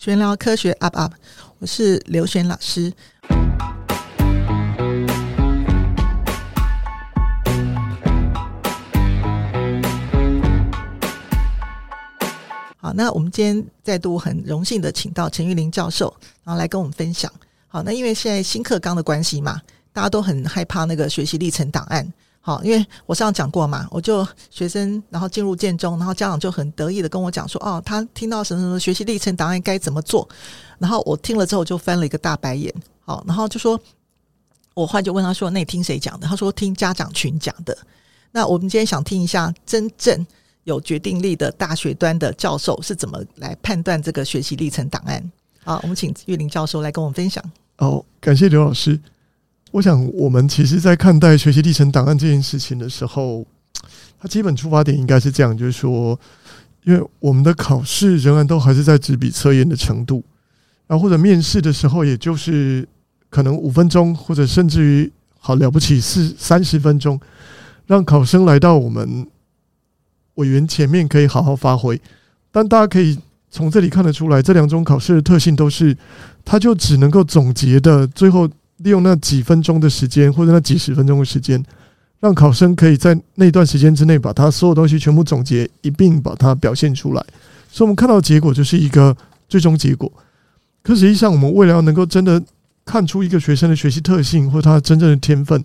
玄聊科学 UP UP，我是刘璇老师。好，那我们今天再度很荣幸的请到陈玉玲教授，然后来跟我们分享。好，那因为现在新课纲的关系嘛，大家都很害怕那个学习历程档案。好，因为我上次讲过嘛，我就学生然后进入建中，然后家长就很得意的跟我讲说，哦，他听到什么什么学习历程档案该怎么做，然后我听了之后就翻了一个大白眼。好，然后就说，我后来就问他说，那你听谁讲的？他说听家长群讲的。那我们今天想听一下真正有决定力的大学端的教授是怎么来判断这个学习历程档案。好，我们请玉林教授来跟我们分享。好，感谢刘老师。我想，我们其实，在看待学习历程档案这件事情的时候，它基本出发点应该是这样，就是说，因为我们的考试仍然都还是在纸笔测验的程度，然后或者面试的时候，也就是可能五分钟，或者甚至于好了不起是三十分钟，让考生来到我们委员前面可以好好发挥。但大家可以从这里看得出来，这两种考试的特性都是，它就只能够总结的最后。利用那几分钟的时间，或者那几十分钟的时间，让考生可以在那段时间之内把他所有东西全部总结一并把它表现出来。所以，我们看到的结果就是一个最终结果。可实际上，我们为了要能够真的看出一个学生的学习特性，或他真正的天分，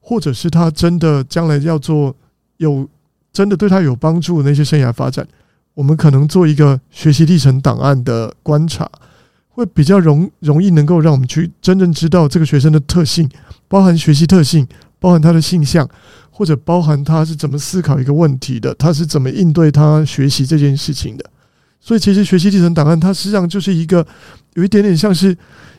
或者是他真的将来要做有真的对他有帮助的那些生涯发展，我们可能做一个学习历程档案的观察。会比较容容易能够让我们去真正知道这个学生的特性，包含学习特性，包含他的性向，或者包含他是怎么思考一个问题的，他是怎么应对他学习这件事情的。所以，其实学习历程档案它实际上就是一个有一点点像是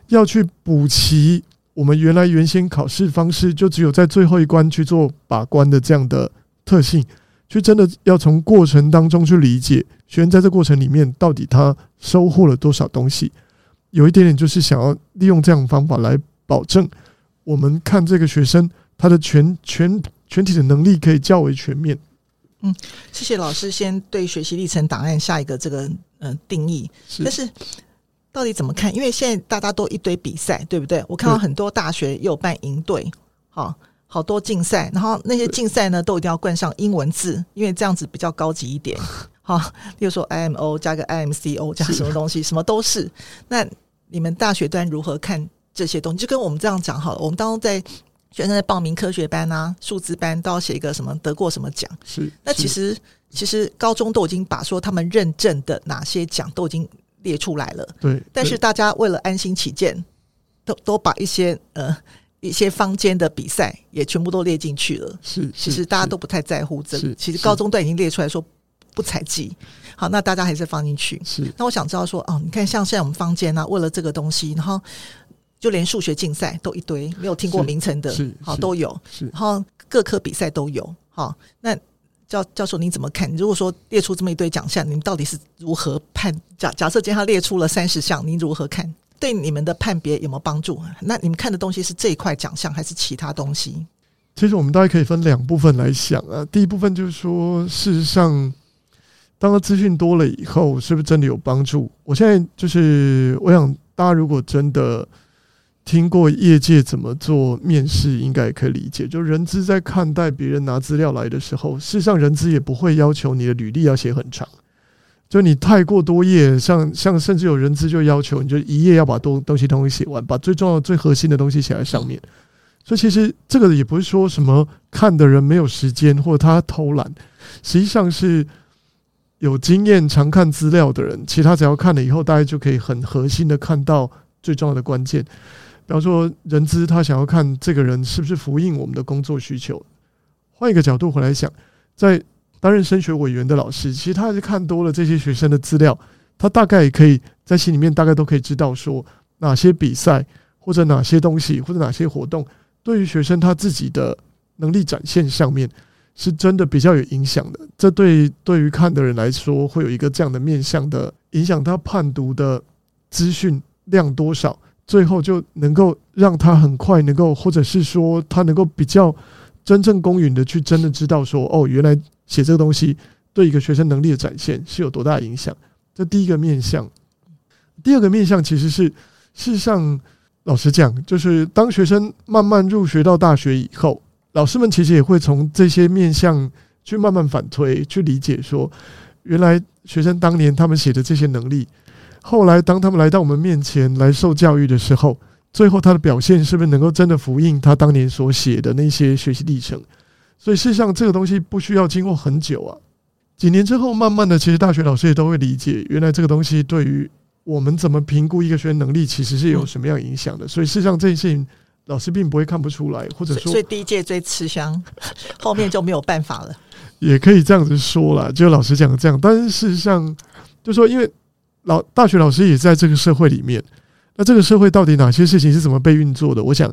要去补齐我们原来原先考试方式就只有在最后一关去做把关的这样的特性，去真的要从过程当中去理解学员在这过程里面到底他收获了多少东西。有一点点就是想要利用这样的方法来保证，我们看这个学生他的全全全体的能力可以较为全面。嗯，谢谢老师先对学习历程档案下一个这个嗯、呃、定义。是，但是到底怎么看？因为现在大家都一堆比赛，对不对？我看到很多大学也有办营队，好，好多竞赛，然后那些竞赛呢都一定要冠上英文字，因为这样子比较高级一点。好，例如说 IMO 加个 IMCO 加什么东西，什么都是。那你们大学端如何看这些东西？就跟我们这样讲好了。我们当中在学生在报名科学班啊、数字班，都要写一个什么得过什么奖。是。那其实其实高中都已经把说他们认证的哪些奖都已经列出来了。对。但是大家为了安心起见，都都把一些呃一些坊间的比赛也全部都列进去了。是。其实大家都不太在乎这个。其实高中都已经列出来说。不采集，好，那大家还是放进去。是，那我想知道说，哦，你看，像现在我们坊间呢，为了这个东西，然后就连数学竞赛都一堆，没有听过名称的，是，好都有，是，然后各科比赛都有，好，那教教授你怎么看？如果说列出这么一堆奖项，你们到底是如何判？假假设今天他列出了三十项，您如何看？对你们的判别有没有帮助？那你们看的东西是这一块奖项，还是其他东西？其实我们大概可以分两部分来想啊。第一部分就是说，事实上。当他资讯多了以后，是不是真的有帮助？我现在就是，我想大家如果真的听过业界怎么做面试，应该也可以理解。就人资在看待别人拿资料来的时候，事实上人资也不会要求你的履历要写很长，就你太过多页，像像甚至有人资就要求你就一页要把多东西东西写完，把最重要、最核心的东西写在上面。所以其实这个也不是说什么看的人没有时间或者他偷懒，实际上是。有经验、常看资料的人，其他只要看了以后，大家就可以很核心的看到最重要的关键。比方说，人资他想要看这个人是不是符应我们的工作需求。换一个角度回来想，在担任升学委员的老师，其实他还是看多了这些学生的资料，他大概也可以在心里面大概都可以知道说哪些比赛或者哪些东西或者哪些活动，对于学生他自己的能力展现上面。是真的比较有影响的，这对对于看的人来说，会有一个这样的面向的影响，他判读的资讯量多少，最后就能够让他很快能够，或者是说他能够比较真正公允的去真的知道说，哦，原来写这个东西对一个学生能力的展现是有多大影响。这第一个面向。第二个面向其实是，事实上，老实讲，就是当学生慢慢入学到大学以后，老师们其实也会从这些面向去慢慢反推，去理解说，原来学生当年他们写的这些能力，后来当他们来到我们面前来受教育的时候，最后他的表现是不是能够真的符应他当年所写的那些学习历程？所以事实上，这个东西不需要经过很久啊。几年之后，慢慢的，其实大学老师也都会理解，原来这个东西对于我们怎么评估一个学生能力，其实是有什么样影响的。所以事实上，这件事情老师并不会看不出来，或者说，所以第一届最吃香，后面就没有办法了。也可以这样子说啦，就老师讲的这样。但是事实上，就说因为老大学老师也在这个社会里面，那这个社会到底哪些事情是怎么被运作的？我想，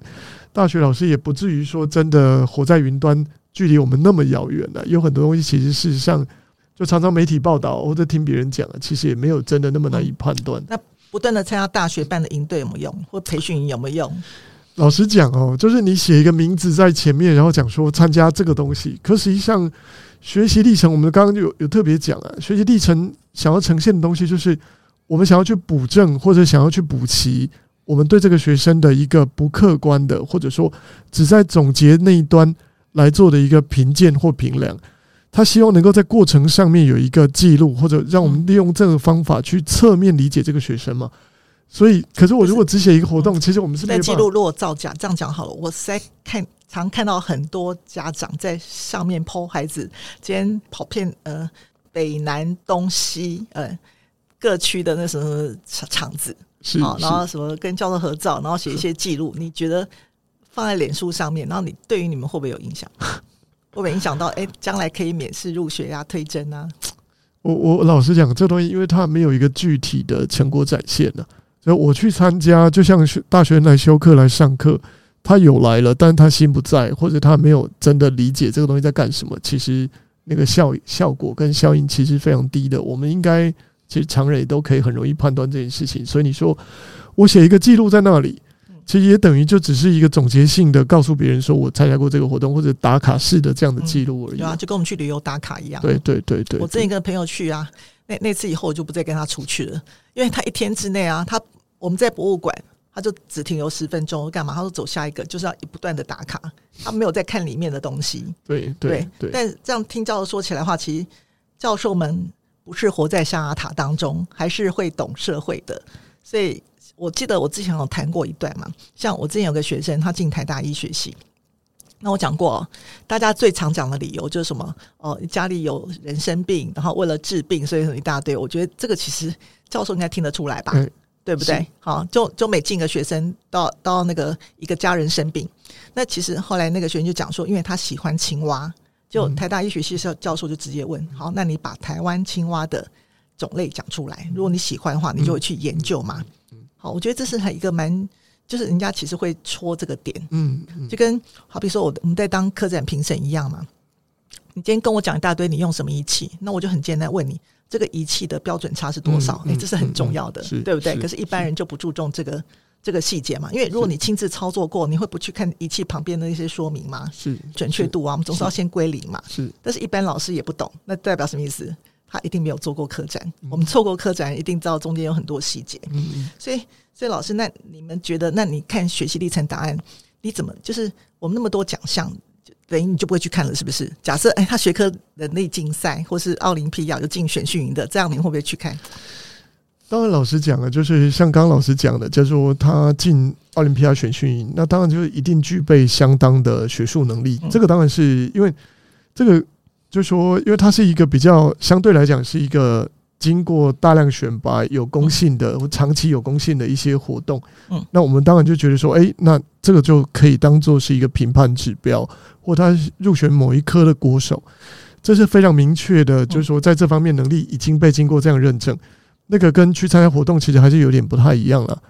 大学老师也不至于说真的活在云端，距离我们那么遥远了。有很多东西，其实事实上。就常常媒体报道或者听别人讲，其实也没有真的那么难以判断。那不断的参加大学办的营队有没有用，或培训营有没有用？老实讲哦，就是你写一个名字在前面，然后讲说参加这个东西，可实际上学习历程，我们刚刚就有有特别讲啊，学习历程想要呈现的东西，就是我们想要去补正或者想要去补齐我们对这个学生的一个不客观的，或者说只在总结那一端来做的一个评鉴或评量。他希望能够在过程上面有一个记录，或者让我们利用这个方法去侧面理解这个学生嘛。所以，可是我如果只写一个活动，其实我们是在记录。如果造假，这样讲好了。我实在看常看到很多家长在上面 po 孩子今天跑遍呃北南东西呃各区的那什么场子，是，然后什么跟教授合照，然后写一些记录。你觉得放在脸书上面，然后你对于你们会不会有影响？会不会影响到哎，将来可以免试入学呀、啊、推甄啊？我我老实讲，这东西因为它没有一个具体的成果展现呢、啊，所以我去参加，就像大学来修课来上课，他有来了，但是他心不在，或者他没有真的理解这个东西在干什么。其实那个效效果跟效应其实非常低的。我们应该其实常人也都可以很容易判断这件事情。所以你说我写一个记录在那里。其实也等于就只是一个总结性的告诉别人说我参加过这个活动或者打卡式的这样的记录而已。对啊，就跟我们去旅游打卡一样。对对对对。我之前跟朋友去啊，那那次以后我就不再跟他出去了，因为他一天之内啊，他我们在博物馆，他就只停留十分钟，干嘛？他说走下一个，就是要不断的打卡，他没有在看里面的东西。对对对。但这样听教授说起来的话，其实教授们不是活在象牙塔当中，还是会懂社会的，所以。我记得我之前有谈过一段嘛，像我之前有个学生，他进台大医学系，那我讲过，大家最常讲的理由就是什么？哦，家里有人生病，然后为了治病，所以一大堆。我觉得这个其实教授应该听得出来吧，嗯、对不对？好，就就每进个学生到到那个一个家人生病，那其实后来那个学生就讲说，因为他喜欢青蛙，就台大医学系教教授就直接问：好，那你把台湾青蛙的种类讲出来，如果你喜欢的话，你就会去研究嘛。好，我觉得这是一个蛮，就是人家其实会戳这个点，嗯，就跟好比说我我们在当客展评审一样嘛。你今天跟我讲一大堆，你用什么仪器？那我就很简单问你，这个仪器的标准差是多少？哎，这是很重要的，对不对？可是，一般人就不注重这个这个细节嘛。因为如果你亲自操作过，你会不去看仪器旁边的一些说明吗？是准确度啊，我们总是要先归零嘛。是，但是一般老师也不懂，那代表什么意思？他一定没有做过科展，我们做过科展，一定知道中间有很多细节。嗯，所以，所以老师，那你们觉得，那你看学习历程答案，你怎么就是我们那么多奖项，等于你就不会去看了，是不是？假设哎，他学科能力竞赛或是奥林匹亚有进选训营的，这样你会不会去看？当然，老师讲了，就是像刚刚老师讲的，就是说他进奥林匹亚选训营，那当然就是一定具备相当的学术能力。这个当然是因为这个。就说，因为它是一个比较相对来讲是一个经过大量选拔、有公信的或长期有公信的一些活动。嗯，那我们当然就觉得说，哎，那这个就可以当做是一个评判指标，或他入选某一科的国手，这是非常明确的。就是说，在这方面能力已经被经过这样认证，那个跟去参加活动其实还是有点不太一样了。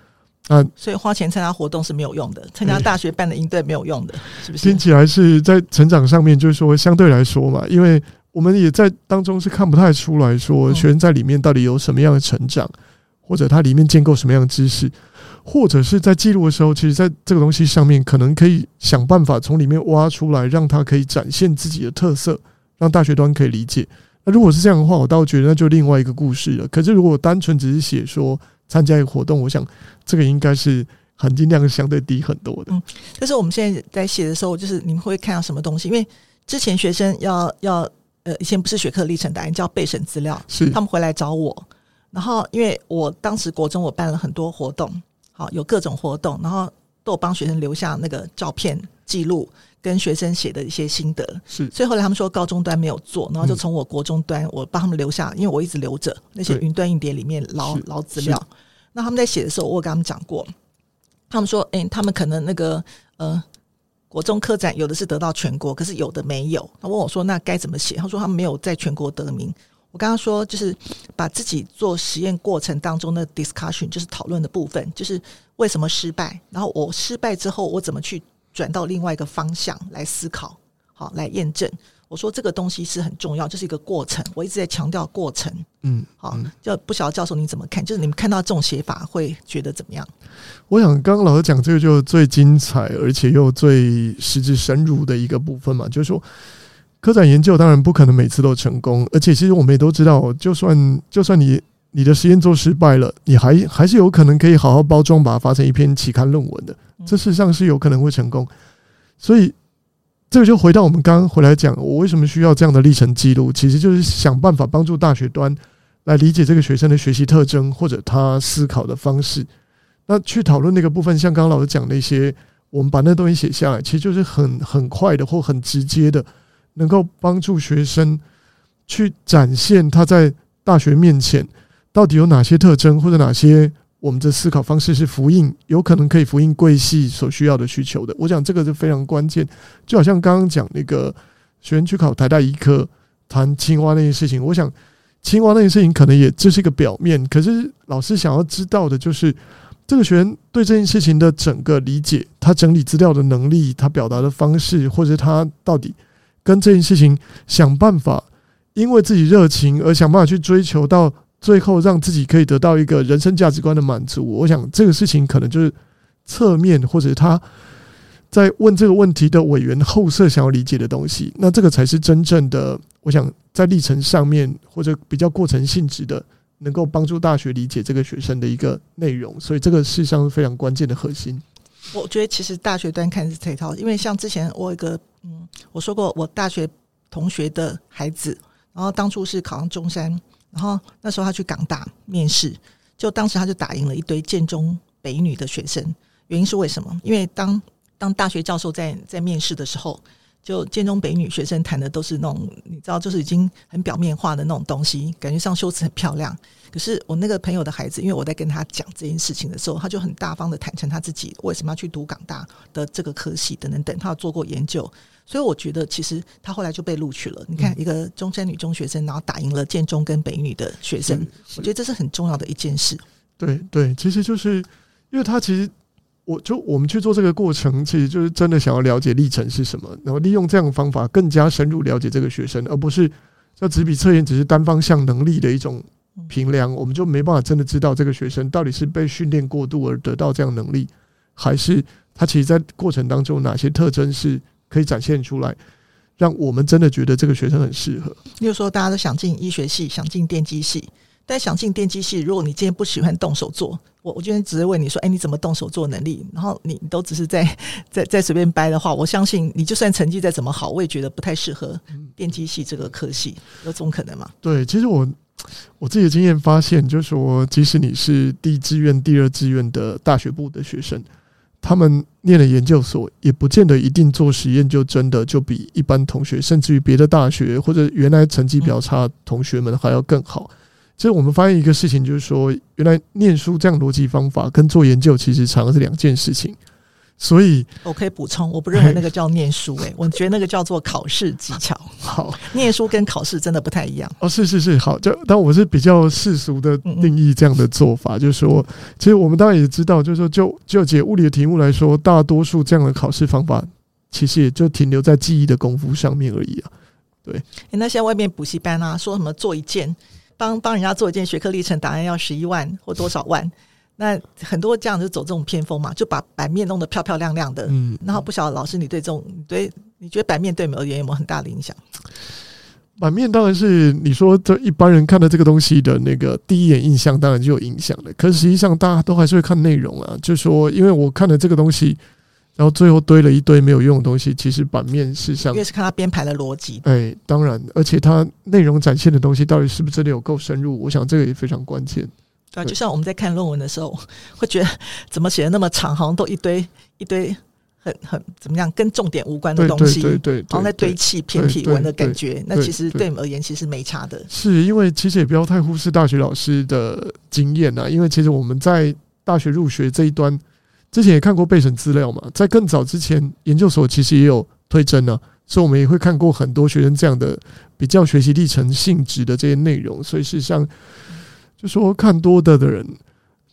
啊，所以花钱参加活动是没有用的，参加大学办的营队没有用的，欸、是不是？听起来是在成长上面，就是说相对来说嘛，因为我们也在当中是看不太出来说学生在里面到底有什么样的成长，或者他里面建构什么样的知识，或者是在记录的时候，其实在这个东西上面可能可以想办法从里面挖出来，让他可以展现自己的特色，让大学端可以理解。那如果是这样的话，我倒觉得那就另外一个故事了。可是如果单纯只是写说。参加一个活动，我想这个应该是含金量相对低很多的。嗯，但是我们现在在写的时候，就是你们会看到什么东西？因为之前学生要要呃，以前不是学科历程档案，叫备审资料，是他们回来找我，然后因为我当时国中我办了很多活动，好有各种活动，然后都有帮学生留下那个照片记录。跟学生写的一些心得是，所以后来他们说高中端没有做，然后就从我国中端我帮他们留下，因为我一直留着那些云端硬碟里面捞捞资料。那他们在写的时候，我有跟他们讲过，他们说，哎、他们可能那个呃国中科展有的是得到全国，可是有的没有。他问我说，那该怎么写？他说他们没有在全国得名。我刚刚说就是把自己做实验过程当中的 discussion，就是讨论的部分，就是为什么失败，然后我失败之后我怎么去。转到另外一个方向来思考，好来验证。我说这个东西是很重要，就是一个过程。我一直在强调过程。嗯，好，就不晓得教授你怎么看？就是你们看到这种写法会觉得怎么样？我想刚刚老师讲这个就最精彩，而且又最实质深入的一个部分嘛，就是说科展研究当然不可能每次都成功，而且其实我们也都知道，就算就算你你的实验做失败了，你还还是有可能可以好好包装，把它发成一篇期刊论文的。这事实上是有可能会成功，所以这个就回到我们刚刚回来讲，我为什么需要这样的历程记录，其实就是想办法帮助大学端来理解这个学生的学习特征或者他思考的方式。那去讨论那个部分，像刚刚老师讲那些，我们把那东西写下来，其实就是很很快的或很直接的，能够帮助学生去展现他在大学面前到底有哪些特征或者哪些。我们的思考方式是复印，有可能可以复印贵系所需要的需求的。我想这个是非常关键，就好像刚刚讲那个学生去考台大医科，谈青蛙那件事情。我想青蛙那件事情可能也只是一个表面，可是老师想要知道的就是这个学生对这件事情的整个理解，他整理资料的能力，他表达的方式，或者他到底跟这件事情想办法，因为自己热情而想办法去追求到。最后让自己可以得到一个人生价值观的满足，我想这个事情可能就是侧面或者他在问这个问题的委员后设想要理解的东西，那这个才是真正的。我想在历程上面或者比较过程性质的，能够帮助大学理解这个学生的一个内容，所以这个事实上是非常关键的核心。我觉得其实大学端看是这一套，因为像之前我有一个嗯，我说过我大学同学的孩子，然后当初是考上中山。然后那时候他去港大面试，就当时他就打赢了一堆建中北女的学生。原因是为什么？因为当当大学教授在在面试的时候，就建中北女学生谈的都是那种你知道，就是已经很表面化的那种东西，感觉上修辞很漂亮。可是我那个朋友的孩子，因为我在跟他讲这件事情的时候，他就很大方的坦诚他自己为什么要去读港大的这个科系等等等，他有做过研究。所以我觉得，其实他后来就被录取了。你看，一个中山女中学生，然后打赢了建中跟北女的学生，我觉得这是很重要的一件事。对对，其实就是因为他其实，我就我们去做这个过程，其实就是真的想要了解历程是什么，然后利用这样的方法更加深入了解这个学生，而不是像纸笔测验只是单方向能力的一种评量，我们就没办法真的知道这个学生到底是被训练过度而得到这样能力，还是他其实在过程当中哪些特征是。可以展现出来，让我们真的觉得这个学生很适合。例如说，大家都想进医学系，想进电机系，但想进电机系，如果你今天不喜欢动手做，我我今天只是问你说，哎，你怎么动手做能力？然后你都只是在 在在随便掰的话，我相信你就算成绩再怎么好，我也觉得不太适合电机系这个科系，有这种可能吗？对，其实我我自己的经验发现，就是说，即使你是第一志愿、第二志愿的大学部的学生。他们念了研究所，也不见得一定做实验就真的就比一般同学，甚至于别的大学或者原来成绩比较差的同学们还要更好。其实我们发现一个事情，就是说，原来念书这样逻辑方法跟做研究其实常常是两件事情。所以，我可以补充，我不认为那个叫念书，诶，我觉得那个叫做考试技巧。好，念书跟考试真的不太一样。哦，是是是，好，就但我是比较世俗的定义这样的做法，就是说，其实我们当然也知道，就是说，就就解物理的题目来说，大多数这样的考试方法，其实也就停留在记忆的功夫上面而已啊。对，那现在外面补习班啊，说什么做一件，帮帮人家做一件学科历程答案要十一万或多少万。那很多这样就走这种偏锋嘛，就把版面弄得漂漂亮亮的。嗯，然后不晓得老师，你对这种对你觉得版面对你而言有没有很大的影响？版面当然是你说这一般人看的这个东西的那个第一眼印象，当然就有影响了。可是实际上大家都还是会看内容啊，就说因为我看了这个东西，然后最后堆了一堆没有用的东西，其实版面是像，因为是看他编排的逻辑。哎，当然，而且它内容展现的东西到底是不是真的有够深入，我想这个也非常关键。对啊，就像我们在看论文的时候，会觉得怎么写的那么长，好像都一堆一堆。很很怎么样，跟重点无关的东西，对对对，然后在堆砌偏题文的感觉，那其实对你们而言其实没差的。是因为其实也不要太忽视大学老师的经验啊，因为其实我们在大学入学这一端，之前也看过备审资料嘛，在更早之前，研究所其实也有推甄呢，所以我们也会看过很多学生这样的比较学习历程性质的这些内容，所以事实上，就说看多的的人。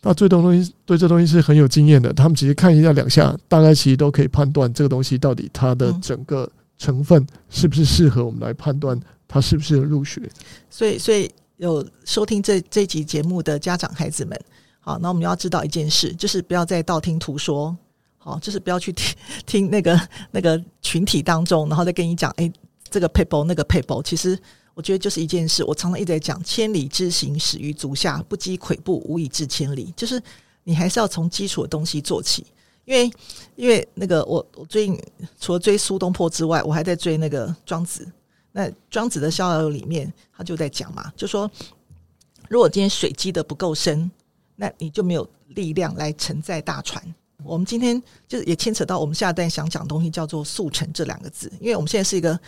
那最多东西对这东西是很有经验的，他们其实看一下两下，大概其实都可以判断这个东西到底它的整个成分是不是适合我们来判断它是不是入学。所以，所以有收听这这集节目的家长孩子们，好，那我们要知道一件事，就是不要再道听途说，好，就是不要去听听那个那个群体当中，然后再跟你讲，哎、欸，这个 paper 那个 paper，其实。我觉得就是一件事，我常常一直在讲“千里之行，始于足下，不积跬步，无以至千里”。就是你还是要从基础的东西做起，因为因为那个我我最近除了追苏东坡之外，我还在追那个庄子。那庄子的逍遥游里面，他就在讲嘛，就说如果今天水积得不够深，那你就没有力量来承载大船。我们今天就是也牵扯到我们下一段想讲的东西，叫做“速成”这两个字，因为我们现在是一个。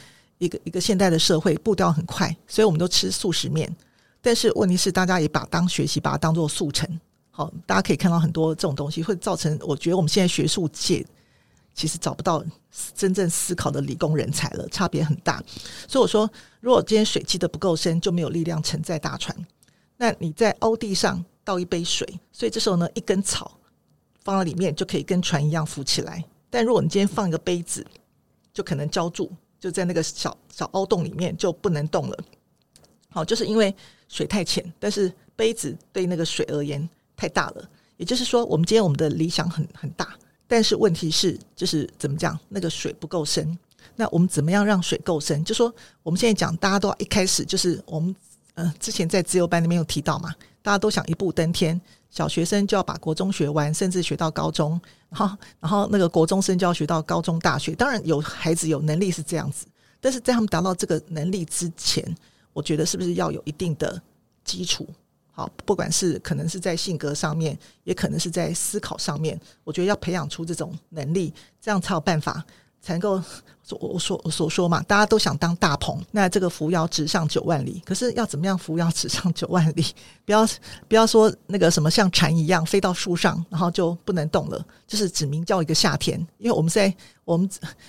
一个一个现代的社会步调很快，所以我们都吃速食面。但是问题是，大家也把当学习，把它当做速成。好，大家可以看到很多这种东西会造成，我觉得我们现在学术界其实找不到真正思考的理工人才了，差别很大。所以我说，如果今天水积得不够深，就没有力量承载大船。那你在凹地上倒一杯水，所以这时候呢，一根草放在里面就可以跟船一样浮起来。但如果你今天放一个杯子，就可能浇筑。就在那个小小凹洞里面就不能动了，好，就是因为水太浅，但是杯子对那个水而言太大了。也就是说，我们今天我们的理想很很大，但是问题是，就是怎么讲，那个水不够深。那我们怎么样让水够深？就说我们现在讲，大家都一开始就是我们嗯、呃，之前在自由班里面有提到嘛，大家都想一步登天。小学生就要把国中学完，甚至学到高中，然后，然后那个国中生就要学到高中、大学。当然，有孩子有能力是这样子，但是在他们达到这个能力之前，我觉得是不是要有一定的基础？好，不管是可能是在性格上面，也可能是在思考上面，我觉得要培养出这种能力，这样才有办法。才能够我所我所说嘛，大家都想当大鹏，那这个扶摇直上九万里。可是要怎么样扶摇直上九万里？不要不要说那个什么像蝉一样飞到树上，然后就不能动了。就是指名叫一个夏天，因为我们在我们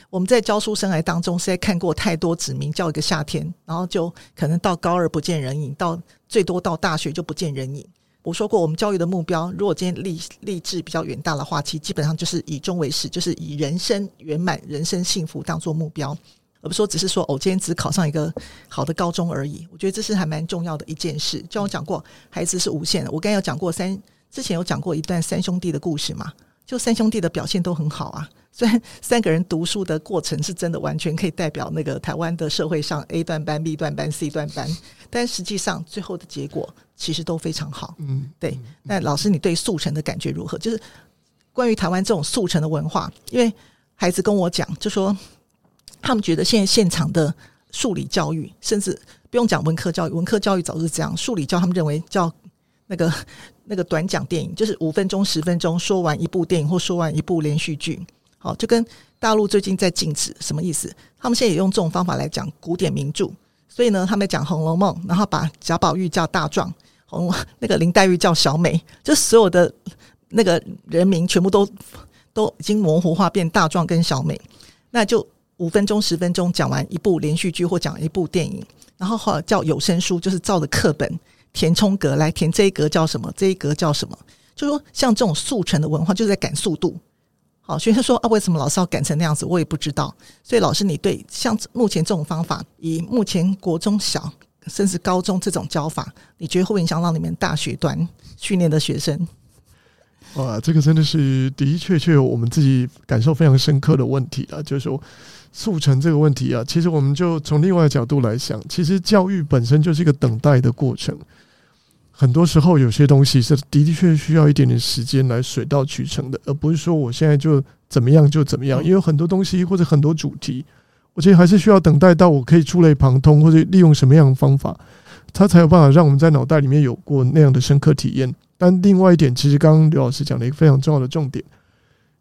我们在教书生涯当中，实在看过太多指名叫一个夏天，然后就可能到高二不见人影，到最多到大学就不见人影。我说过，我们教育的目标，如果今天立立志比较远大的话，其实基本上就是以终为始，就是以人生圆满、人生幸福当做目标，而不是说只是说哦，今天只考上一个好的高中而已。我觉得这是还蛮重要的一件事。就我讲过，孩子是无限的。我刚才有讲过三，之前有讲过一段三兄弟的故事嘛，就三兄弟的表现都很好啊。虽然三个人读书的过程是真的完全可以代表那个台湾的社会上 A 段班、B 段班、C 段班，但实际上最后的结果其实都非常好。嗯，对。那老师，你对速成的感觉如何？就是关于台湾这种速成的文化，因为孩子跟我讲，就说他们觉得现在现场的数理教育，甚至不用讲文科教育，文科教育早是这样，数理教他们认为叫那个那个短讲电影，就是五分钟、十分钟说完一部电影或说完一部连续剧。哦，就跟大陆最近在禁止什么意思？他们现在也用这种方法来讲古典名著，所以呢，他们讲《红楼梦》，然后把贾宝玉叫大壮，红 那个林黛玉叫小美，就所有的那个人名全部都都已经模糊化，变大壮跟小美，那就五分钟、十分钟讲完一部连续剧或讲一部电影，然后后来叫有声书，就是照着课本填充格来填这一格叫什么，这一格叫什么，就说像这种速成的文化，就是在赶速度。好，学生说啊，为什么老师要赶成那样子？我也不知道。所以老师，你对像目前这种方法，以目前国中小甚至高中这种教法，你觉得会不会影响到你们大学端训练的学生？哇，这个真的是的的确确我们自己感受非常深刻的问题啊！就是说，速成这个问题啊，其实我们就从另外的角度来想，其实教育本身就是一个等待的过程。很多时候，有些东西是的确需要一点点时间来水到渠成的，而不是说我现在就怎么样就怎么样。因为很多东西或者很多主题，我觉得还是需要等待到我可以触类旁通，或者利用什么样的方法，它才有办法让我们在脑袋里面有过那样的深刻体验。但另外一点，其实刚刚刘老师讲了一个非常重要的重点。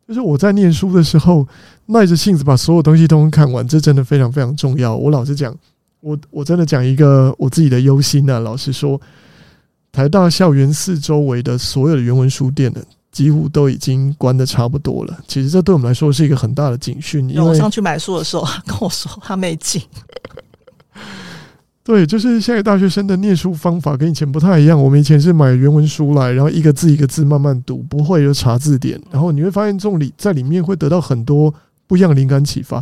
就是我在念书的时候，耐着性子把所有东西都能看完，这真的非常非常重要。我老实讲，我我真的讲一个我自己的忧心啊。老实说，台大校园四周围的所有的原文书店呢，几乎都已经关的差不多了。其实这对我们来说是一个很大的警讯。因为我上去买书的时候，他跟我说他 没进。对，就是现在大学生的念书方法跟以前不太一样。我们以前是买原文书来，然后一个字一个字慢慢读，不会就查字典。然后你会发现，这种里在里面会得到很多不一样的灵感启发。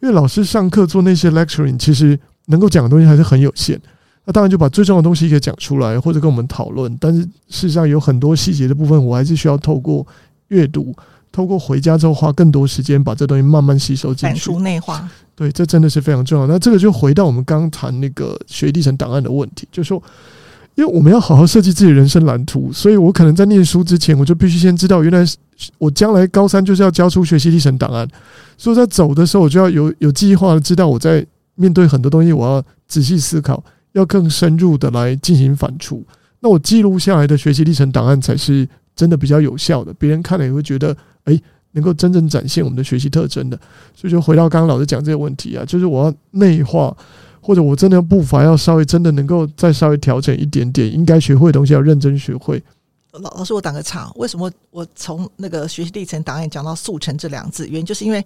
因为老师上课做那些 lecturing，其实能够讲的东西还是很有限。那当然就把最重要的东西给讲出来，或者跟我们讨论。但是事实上有很多细节的部分，我还是需要透过阅读。透过回家之后花更多时间把这东西慢慢吸收进去，反刍内化。对，这真的是非常重要。那这个就回到我们刚谈那个学习历程档案的问题，就是说，因为我们要好好设计自己人生蓝图，所以我可能在念书之前，我就必须先知道，原来我将来高三就是要交出学习历程档案，所以在走的时候，我就要有有计划的知道我在面对很多东西，我要仔细思考，要更深入的来进行反刍。那我记录下来的学习历程档案才是真的比较有效的，别人看了也会觉得。诶，能够真正展现我们的学习特征的，所以就回到刚刚老师讲这个问题啊，就是我要内化，或者我真的步伐要稍微真的能够再稍微调整一点点，应该学会的东西要认真学会。老老师，我打个岔，为什么我从那个学习历程档案讲到速成这两字？原因就是因为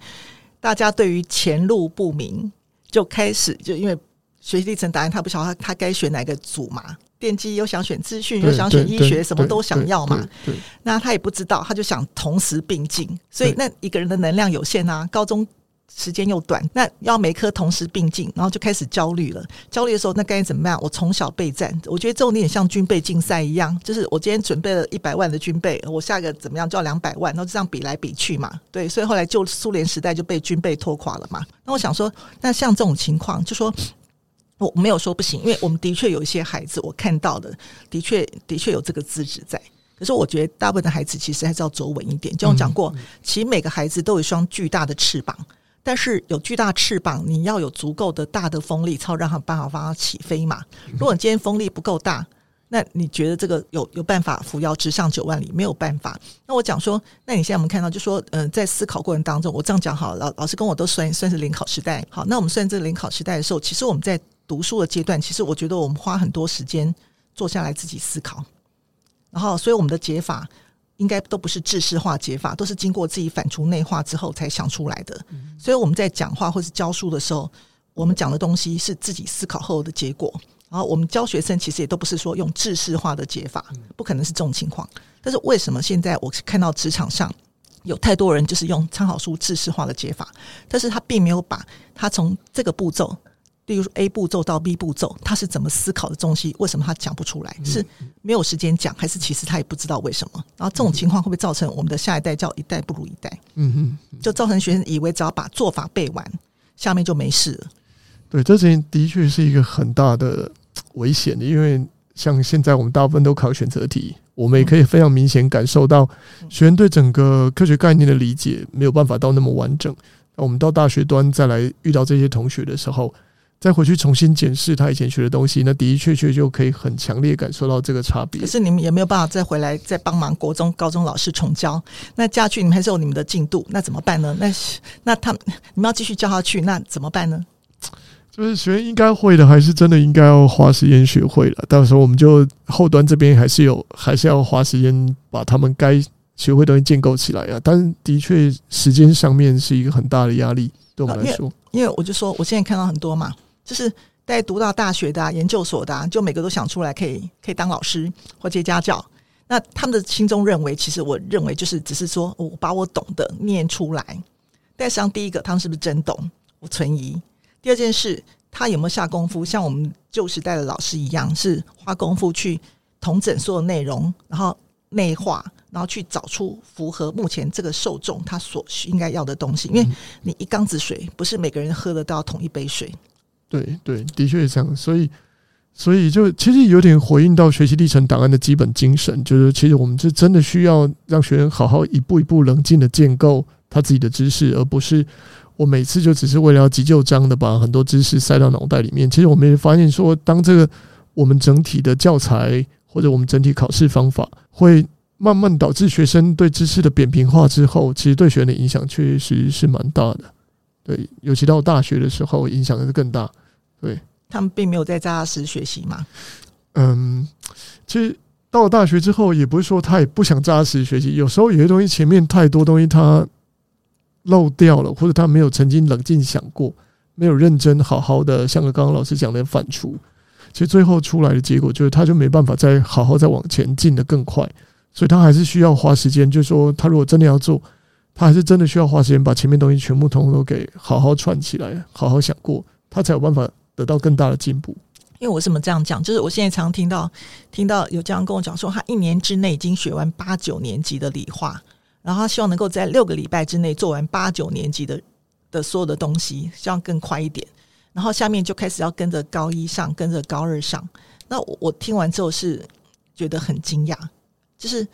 大家对于前路不明，就开始就因为学习历程档案，他不晓得他他该选哪个组嘛。电机又想选资讯，又想选医学，什么都想要嘛。那他也不知道，他就想同时并进。所以那一个人的能量有限啊，高中时间又短，那要每科同时并进，然后就开始焦虑了。焦虑的时候，那该怎么办？我从小备战，我觉得这种有点像军备竞赛一样，就是我今天准备了一百万的军备，我下个怎么样就要两百万，然后这样比来比去嘛。对，所以后来就苏联时代就被军备拖垮了嘛。那我想说，那像这种情况，就说。我没有说不行，因为我们的确有一些孩子，我看到的的确的确有这个资质在。可是我觉得大部分的孩子其实还是要走稳一点。就我讲过，其实每个孩子都有一双巨大的翅膀，但是有巨大翅膀，你要有足够的大的风力，才让他办法帮他起飞嘛。如果你今天风力不够大，那你觉得这个有有办法扶摇直上九万里？没有办法。那我讲说，那你现在我们看到，就说，嗯、呃，在思考过程当中，我这样讲好了，老老师跟我都算算是联考时代。好，那我们算这个联考时代的时候，其实我们在。读书的阶段，其实我觉得我们花很多时间坐下来自己思考，然后所以我们的解法应该都不是制式化解法，都是经过自己反刍内化之后才想出来的。所以我们在讲话或是教书的时候，我们讲的东西是自己思考后的结果。然后我们教学生其实也都不是说用制式化的解法，不可能是这种情况。但是为什么现在我看到职场上有太多人就是用参考书制式化的解法，但是他并没有把他从这个步骤。例如说 A 步骤到 B 步骤，他是怎么思考的东西？为什么他讲不出来？是没有时间讲，还是其实他也不知道为什么？然后这种情况会不会造成我们的下一代叫一代不如一代？嗯哼，就造成学生以为只要把做法背完，下面就没事了。对，这事情的确是一个很大的危险的，因为像现在我们大部分都考选择题，我们也可以非常明显感受到学生对整个科学概念的理解没有办法到那么完整。那我们到大学端再来遇到这些同学的时候。再回去重新检视他以前学的东西，那的的确确就可以很强烈感受到这个差别。可是你们也没有办法再回来再帮忙国中、高中老师重教。那接下去你们还是有你们的进度，那怎么办呢？那那他你们要继续教下去，那怎么办呢？就是学生应该会的，还是真的应该要花时间学会了。到时候我们就后端这边还是有，还是要花时间把他们该学会的东西建构起来啊。但是的确，时间上面是一个很大的压力，对我们来说。因为我就说，我现在看到很多嘛。就是在读到大学的、研究所的、就每个都想出来可以可以当老师或接家教。那他们的心中认为，其实我认为就是只是说我把我懂的念出来。但实际上，第一个他们是不是真懂？我存疑。第二件事，他有没有下功夫？像我们旧时代的老师一样，是花功夫去同整所有内容，然后内化，然后去找出符合目前这个受众他所需应该要的东西。因为你一缸子水不是每个人喝得到同一杯水。对对，的确是这样。所以所以就其实有点回应到学习历程档案的基本精神，就是其实我们是真的需要让学生好好一步一步冷静的建构他自己的知识，而不是我每次就只是为了要急就章的把很多知识塞到脑袋里面。其实我们也发现说，当这个我们整体的教材或者我们整体考试方法会慢慢导致学生对知识的扁平化之后，其实对学生的影响确实是蛮大的。对，尤其到大学的时候，影响是更大。对，他们并没有在扎实学习嘛。嗯，其实到了大学之后，也不是说他也不想扎实学习，有时候有些东西前面太多东西他漏掉了，或者他没有曾经冷静想过，没有认真好好的，像个刚刚老师讲的反刍。其实最后出来的结果就是，他就没办法再好好再往前进的更快，所以他还是需要花时间。就是说，他如果真的要做，他还是真的需要花时间把前面东西全部统统都给好好串起来，好好想过，他才有办法得到更大的进步。因为我为什么这样讲？就是我现在常听到听到有家长跟我讲说，他一年之内已经学完八九年级的理化，然后他希望能够在六个礼拜之内做完八九年级的的所有的东西，希望更快一点。然后下面就开始要跟着高一上，跟着高二上。那我我听完之后是觉得很惊讶，就是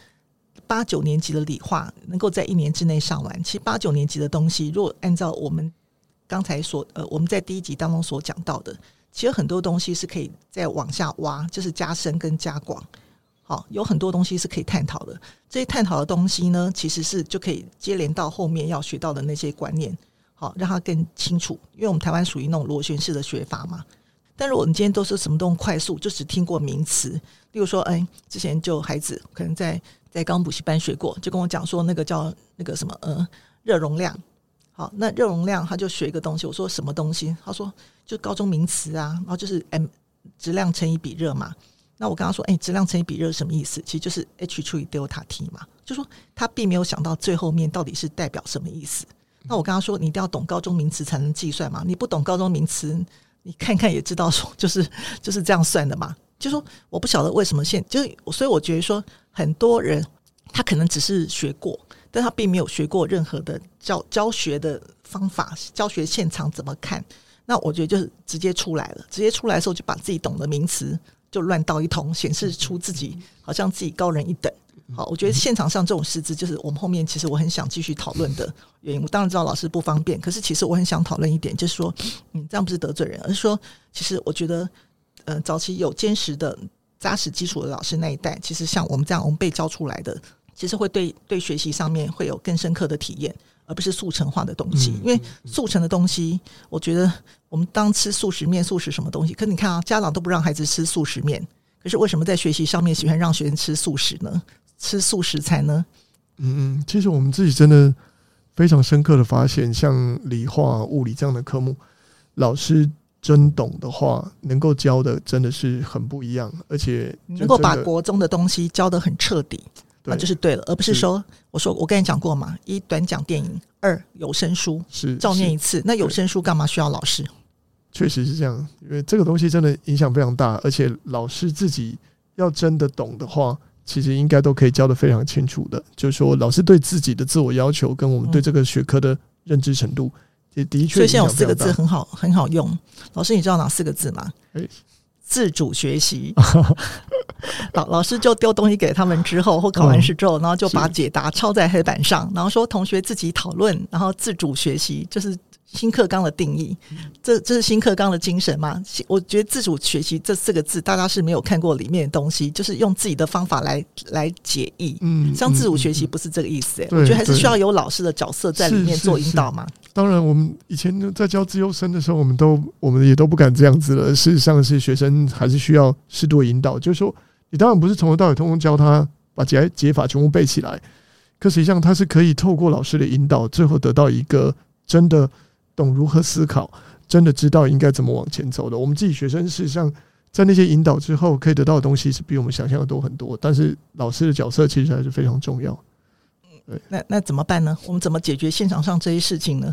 八九年级的理化能够在一年之内上完。其实八九年级的东西，如果按照我们刚才所呃我们在第一集当中所讲到的，其实很多东西是可以再往下挖，就是加深跟加广。好，有很多东西是可以探讨的。这些探讨的东西呢，其实是就可以接连到后面要学到的那些观念。好，让他更清楚，因为我们台湾属于那种螺旋式的学法嘛。但如果你今天都是什么都快速，就只听过名词，例如说，哎，之前就孩子可能在在刚补习班学过，就跟我讲说那个叫那个什么呃热容量。好，那热容量他就学一个东西，我说什么东西？他说就高中名词啊，然后就是 m 质量乘以比热嘛。那我跟他说，哎，质量乘以比热什么意思？其实就是 h 除以 delta t 嘛。就说他并没有想到最后面到底是代表什么意思。那我刚刚说，你一定要懂高中名词才能计算嘛？你不懂高中名词，你看看也知道说，就是就是这样算的嘛。就说我不晓得为什么现，就是所以我觉得说，很多人他可能只是学过，但他并没有学过任何的教教学的方法，教学现场怎么看？那我觉得就是直接出来了，直接出来的时候就把自己懂的名词就乱倒一通，显示出自己好像自己高人一等。好，我觉得现场上这种师资，就是我们后面其实我很想继续讨论的原因。我当然知道老师不方便，可是其实我很想讨论一点，就是说，嗯，这样不是得罪人，而是说，其实我觉得，呃，早期有坚实的扎实基础的老师那一代，其实像我们这样，我们被教出来的，其实会对对学习上面会有更深刻的体验，而不是速成化的东西。因为速成的东西，我觉得我们当吃速食面、速食什么东西，可是你看啊，家长都不让孩子吃速食面，可是为什么在学习上面喜欢让学生吃速食呢？吃素食材呢？嗯嗯，其实我们自己真的非常深刻的发现，像理化、物理这样的科目，老师真懂的话，能够教的真的是很不一样，而且能够把国中的东西教得很彻底，那就是对了，而不是说我说我跟你讲过嘛，一短讲电影，二有声书是照念一次，那有声书干嘛需要老师？确实是这样，因为这个东西真的影响非常大，而且老师自己要真的懂的话。其实应该都可以教的非常清楚的，就是说老师对自己的自我要求跟我们对这个学科的认知程度，也的确。所以现在有四个字很好，很好用。老师，你知道哪四个字吗？欸、自主学习。老老师就丢东西给他们之后，或考完试之后，然后就把解答抄在黑板上，然后说同学自己讨论，然后自主学习，就是。新课纲的定义，这这是新课纲的精神吗？我觉得自主学习这四个字，大家是没有看过里面的东西，就是用自己的方法来来解译。嗯，像自主学习不是这个意思、欸。我觉得还是需要有老师的角色在里面做引导嘛。当然，我们以前在教资优生的时候，我们都我们也都不敢这样子了。事实上，是学生还是需要适度引导。就是说，你当然不是从头到尾通通教他把解解法全部背起来，可实际上他是可以透过老师的引导，最后得到一个真的。懂如何思考，真的知道应该怎么往前走的。我们自己学生事实上在那些引导之后，可以得到的东西是比我们想象的多很多。但是老师的角色其实还是非常重要。对，那那怎么办呢？我们怎么解决现场上这些事情呢？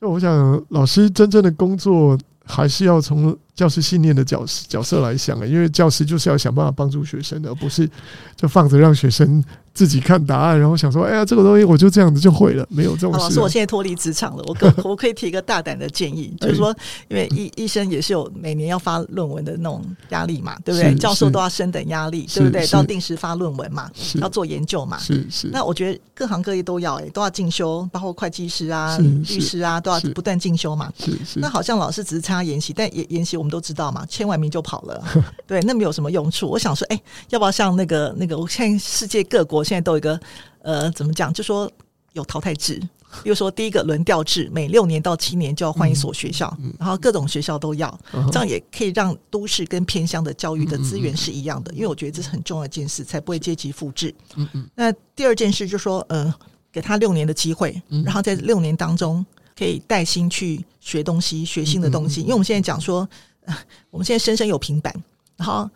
就我想，老师真正的工作还是要从教师信念的角角色来想啊，因为教师就是要想办法帮助学生的，而不是就放着让学生。自己看答案，然后想说：“哎呀，这个东西我就这样子就会了。”没有这种事。老师，我现在脱离职场了，我可 我可以提一个大胆的建议，就是说，因为医医生也是有每年要发论文的那种压力嘛，对不对？教授都要升等压力，对不对？要定时发论文嘛，要做研究嘛。是是。那我觉得各行各业都要，哎，都要进修，包括会计师啊、律师啊，都要不断进修嘛。是是。那好像老师只是参加研习，但研研习我们都知道嘛，签完名就跑了，对，那没有什么用处。我想说，哎，要不要像那个那个？我现在世界各国现在都有一个。呃，怎么讲？就说有淘汰制，比如说第一个轮调制，每六年到七年就要换一所学校，然后各种学校都要，嗯、这样也可以让都市跟偏乡的教育的资源是一样的。因为我觉得这是很重要一件事，才不会阶级复制。嗯嗯。那第二件事就是说，呃，给他六年的机会，然后在六年当中可以带薪去学东西，学新的东西。因为我们现在讲说，呃，我们现在生生有平板，然后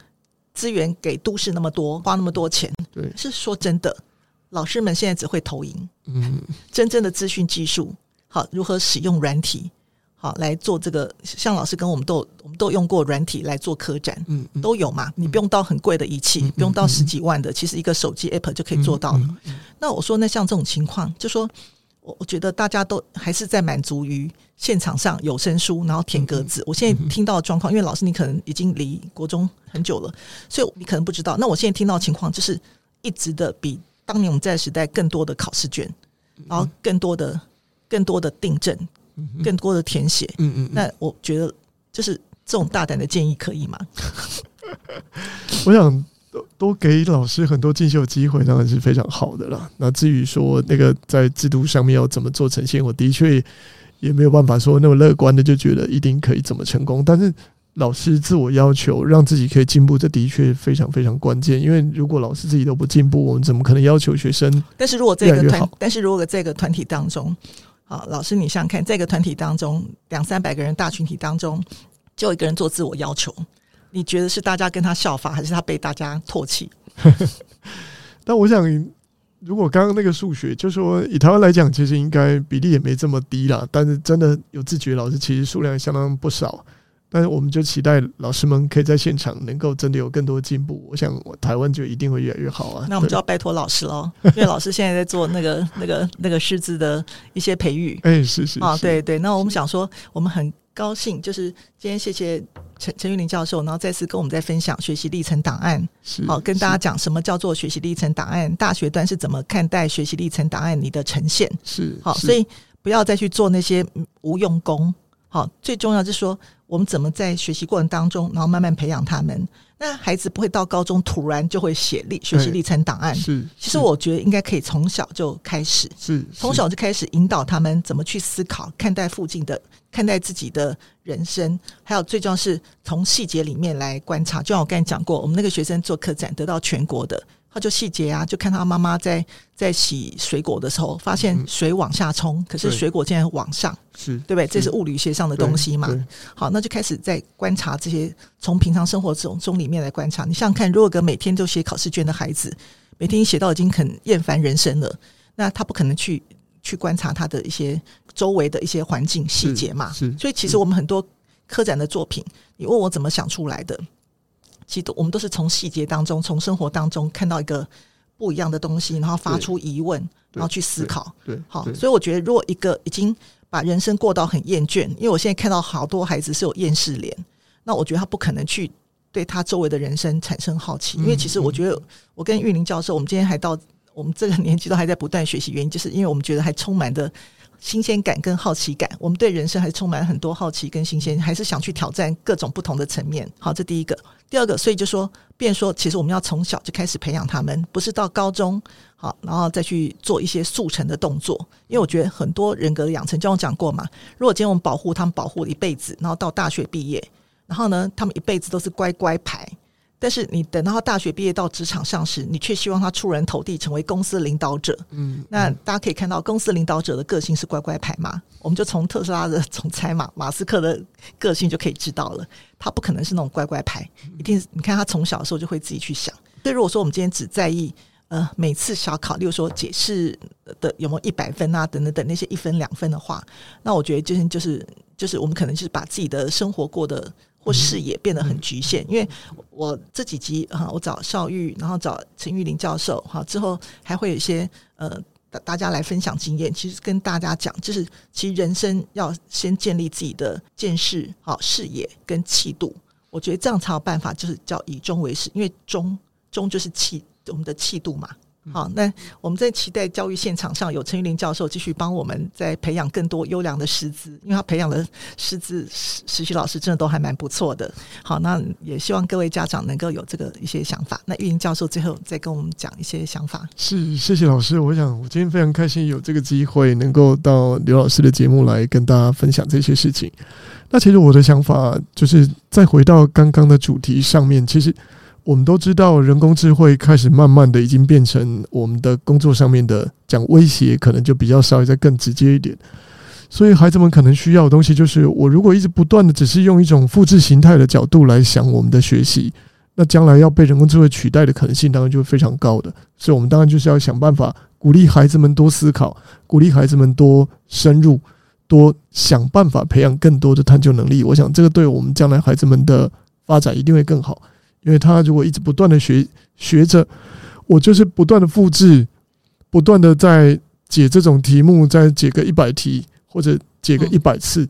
资源给都市那么多，花那么多钱，对，是说真的。老师们现在只会投影，嗯，真正的资讯技术，好，如何使用软体，好来做这个。像老师跟我们都，我们都用过软体来做科展，嗯，都有嘛。你不用到很贵的仪器，嗯、不用到十几万的，其实一个手机 app 就可以做到了。那我说，那像这种情况，就说我我觉得大家都还是在满足于现场上有声书，然后填格子。嗯、我现在听到的状况，因为老师你可能已经离国中很久了，所以你可能不知道。那我现在听到的情况就是一直的比。当年我们在时代更多的考试卷，然后更多的、更多的订正，更多的填写。嗯嗯。那我觉得，就是这种大胆的建议可以吗？我想多多给老师很多进修机会，当然是非常好的了。那至于说那个在制度上面要怎么做呈现，我的确也没有办法说那么乐观的就觉得一定可以怎么成功，但是。老师自我要求，让自己可以进步，这的确非常非常关键。因为如果老师自己都不进步，我们怎么可能要求学生？但是如果这个团，但是如果这个团体当中，好，老师你想想看，这个团体当中两三百个人大群体当中，就一个人做自我要求，你觉得是大家跟他效法，还是他被大家唾弃？但我想，如果刚刚那个数学，就说以台湾来讲，其实应该比例也没这么低啦。但是真的有自觉老师，其实数量相当不少。但是我们就期待老师们可以在现场能够真的有更多进步。我想，台湾就一定会越来越好啊。那我们就要拜托老师喽，因为老师现在在做那个、那个、那个师资的一些培育。哎，是是啊，对对。那我们想说，我们很高兴，就是今天谢谢陈陈玉林教授，然后再次跟我们在分享学习历程档案。是，好，跟大家讲什么叫做学习历程档案，大学端是怎么看待学习历程档案你的呈现。是，好，所以不要再去做那些无用功。好，最重要就是说。我们怎么在学习过程当中，然后慢慢培养他们？那孩子不会到高中突然就会写历学习历程档案。是，其实我觉得应该可以从小就开始，是从小就开始引导他们怎么去思考、看待附近的、看待自己的人生，还有最重要是从细节里面来观察。就像我刚才讲过，我们那个学生做客展得到全国的。他就细节啊，就看他妈妈在在洗水果的时候，发现水往下冲，可是水果竟然往上，是对不对？这是物理学上的东西嘛？好，那就开始在观察这些，从平常生活中中里面来观察。你想想看，如果个每天都写考试卷的孩子，每天写到已经很厌烦人生了，那他不可能去去观察他的一些周围的一些环境细节嘛？是，所以其实我们很多科展的作品，你问我怎么想出来的？其实我们都是从细节当中，从生活当中看到一个不一样的东西，然后发出疑问，然后去思考。对，好，所以我觉得，如果一个已经把人生过到很厌倦，因为我现在看到好多孩子是有厌世脸，那我觉得他不可能去对他周围的人生产生好奇。因为其实我觉得，我跟玉林教授，我们今天还到我们这个年纪都还在不断学习，原因就是因为我们觉得还充满的。新鲜感跟好奇感，我们对人生还充满很多好奇跟新鲜，还是想去挑战各种不同的层面。好，这第一个，第二个，所以就说，变说，其实我们要从小就开始培养他们，不是到高中好，然后再去做一些速成的动作。因为我觉得很多人格的养成，就像我讲过嘛，如果今天我们保护他们，保护一辈子，然后到大学毕业，然后呢，他们一辈子都是乖乖牌。但是你等到他大学毕业到职场上时，你却希望他出人头地，成为公司领导者。嗯，那大家可以看到，公司领导者的个性是乖乖牌嘛？我们就从特斯拉的总裁马马斯克的个性就可以知道了，他不可能是那种乖乖牌，一定是你看他从小的时候就会自己去想。所以如果说我们今天只在意呃每次小考，例如说解释的有没有一百分啊等等等那些一分两分的话，那我觉得就是就是就是我们可能就是把自己的生活过得或视野变得很局限。因为我这几集哈，我找邵玉，然后找陈玉林教授，哈，之后还会有一些呃大大家来分享经验。其实跟大家讲，就是其实人生要先建立自己的见识、好视野跟气度。我觉得这样才有办法，就是叫以终为始，因为终终就是气，我们的气度嘛。好，那我们在期待教育现场上有陈玉林教授继续帮我们再培养更多优良的师资，因为他培养的师资实习老师真的都还蛮不错的。好，那也希望各位家长能够有这个一些想法。那玉林教授最后再跟我们讲一些想法。是，谢谢老师。我想我今天非常开心有这个机会能够到刘老师的节目来跟大家分享这些事情。那其实我的想法就是再回到刚刚的主题上面，其实。我们都知道，人工智慧开始慢慢的已经变成我们的工作上面的讲威胁，可能就比较稍微再更直接一点。所以孩子们可能需要的东西，就是我如果一直不断的只是用一种复制形态的角度来想我们的学习，那将来要被人工智慧取代的可能性当然就会非常高的。所以我们当然就是要想办法鼓励孩子们多思考，鼓励孩子们多深入，多想办法培养更多的探究能力。我想这个对我们将来孩子们的发展一定会更好。因为他如果一直不断的学学着，我就是不断的复制，不断的在解这种题目，再解个一百题或者解个一百次，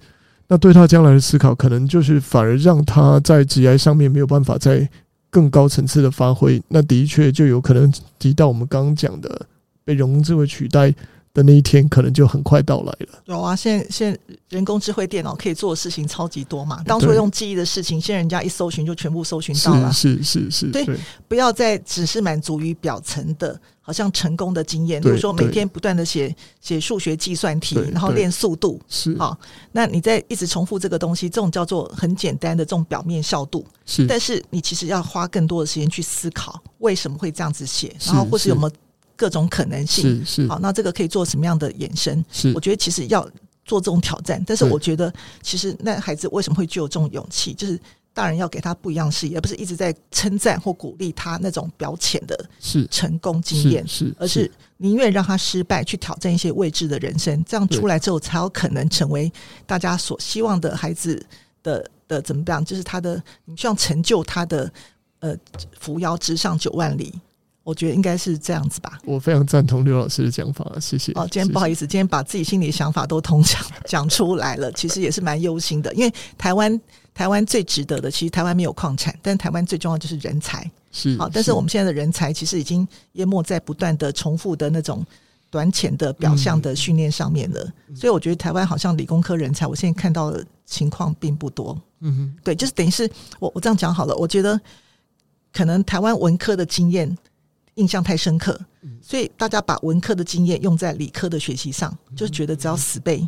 那对他将来的思考，可能就是反而让他在职业上面没有办法在更高层次的发挥。那的确就有可能提到我们刚刚讲的被人工智慧取代。的那一天可能就很快到来了。有啊，现在现在人工智慧电脑可以做的事情超级多嘛。当初用记忆的事情，现在人家一搜寻就全部搜寻到了。是是是是，对，不要再只是满足于表层的，好像成功的经验。比如说每天不断的写写数学计算题，然后练速度。是啊，那你在一直重复这个东西，这种叫做很简单的这种表面效度。是，但是你其实要花更多的时间去思考为什么会这样子写，然后或是有没有。各种可能性是是好，那这个可以做什么样的延伸？是我觉得其实要做这种挑战，但是我觉得其实那孩子为什么会具有这种勇气？就是大人要给他不一样视野，而不是一直在称赞或鼓励他那种表浅的成功经验，是，是，是而是宁愿让他失败，去挑战一些未知的人生，这样出来之后才有可能成为大家所希望的孩子的的怎么样？就是他的你希望成就他的呃扶摇直上九万里。我觉得应该是这样子吧。我非常赞同刘老师的讲法，谢谢。哦，今天不好意思，今天把自己心里的想法都通讲讲出来了，其实也是蛮忧心的。因为台湾台湾最值得的，其实台湾没有矿产，但台湾最重要就是人才。是，好，但是我们现在的人才其实已经淹没在不断的重复的那种短浅的表象的训练上面了。所以我觉得台湾好像理工科人才，我现在看到的情况并不多。嗯哼，对，就是等于是我我这样讲好了，我觉得可能台湾文科的经验。印象太深刻，所以大家把文科的经验用在理科的学习上，就是觉得只要死背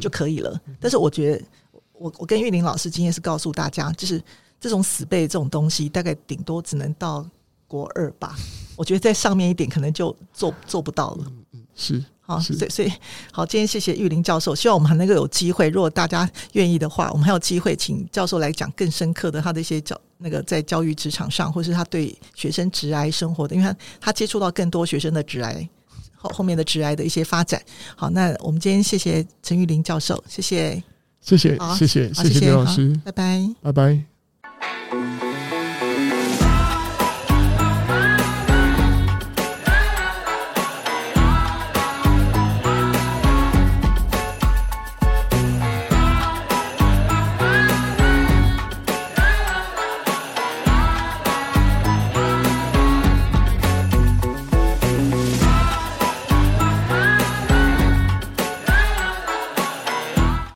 就可以了。但是我觉得，我我跟玉林老师经验是告诉大家，就是这种死背这种东西，大概顶多只能到国二吧。我觉得在上面一点，可能就做做不到了。嗯嗯是。好，所以所以好，今天谢谢玉林教授，希望我们还能够有机会，如果大家愿意的话，我们还有机会请教授来讲更深刻的他的一些教那个在教育职场上，或是他对学生职癌生活的，因为他他接触到更多学生的职癌后后面的职癌的一些发展。好，那我们今天谢谢陈玉林教授，谢谢，谢谢，谢谢，谢谢刘老师，拜拜，拜拜。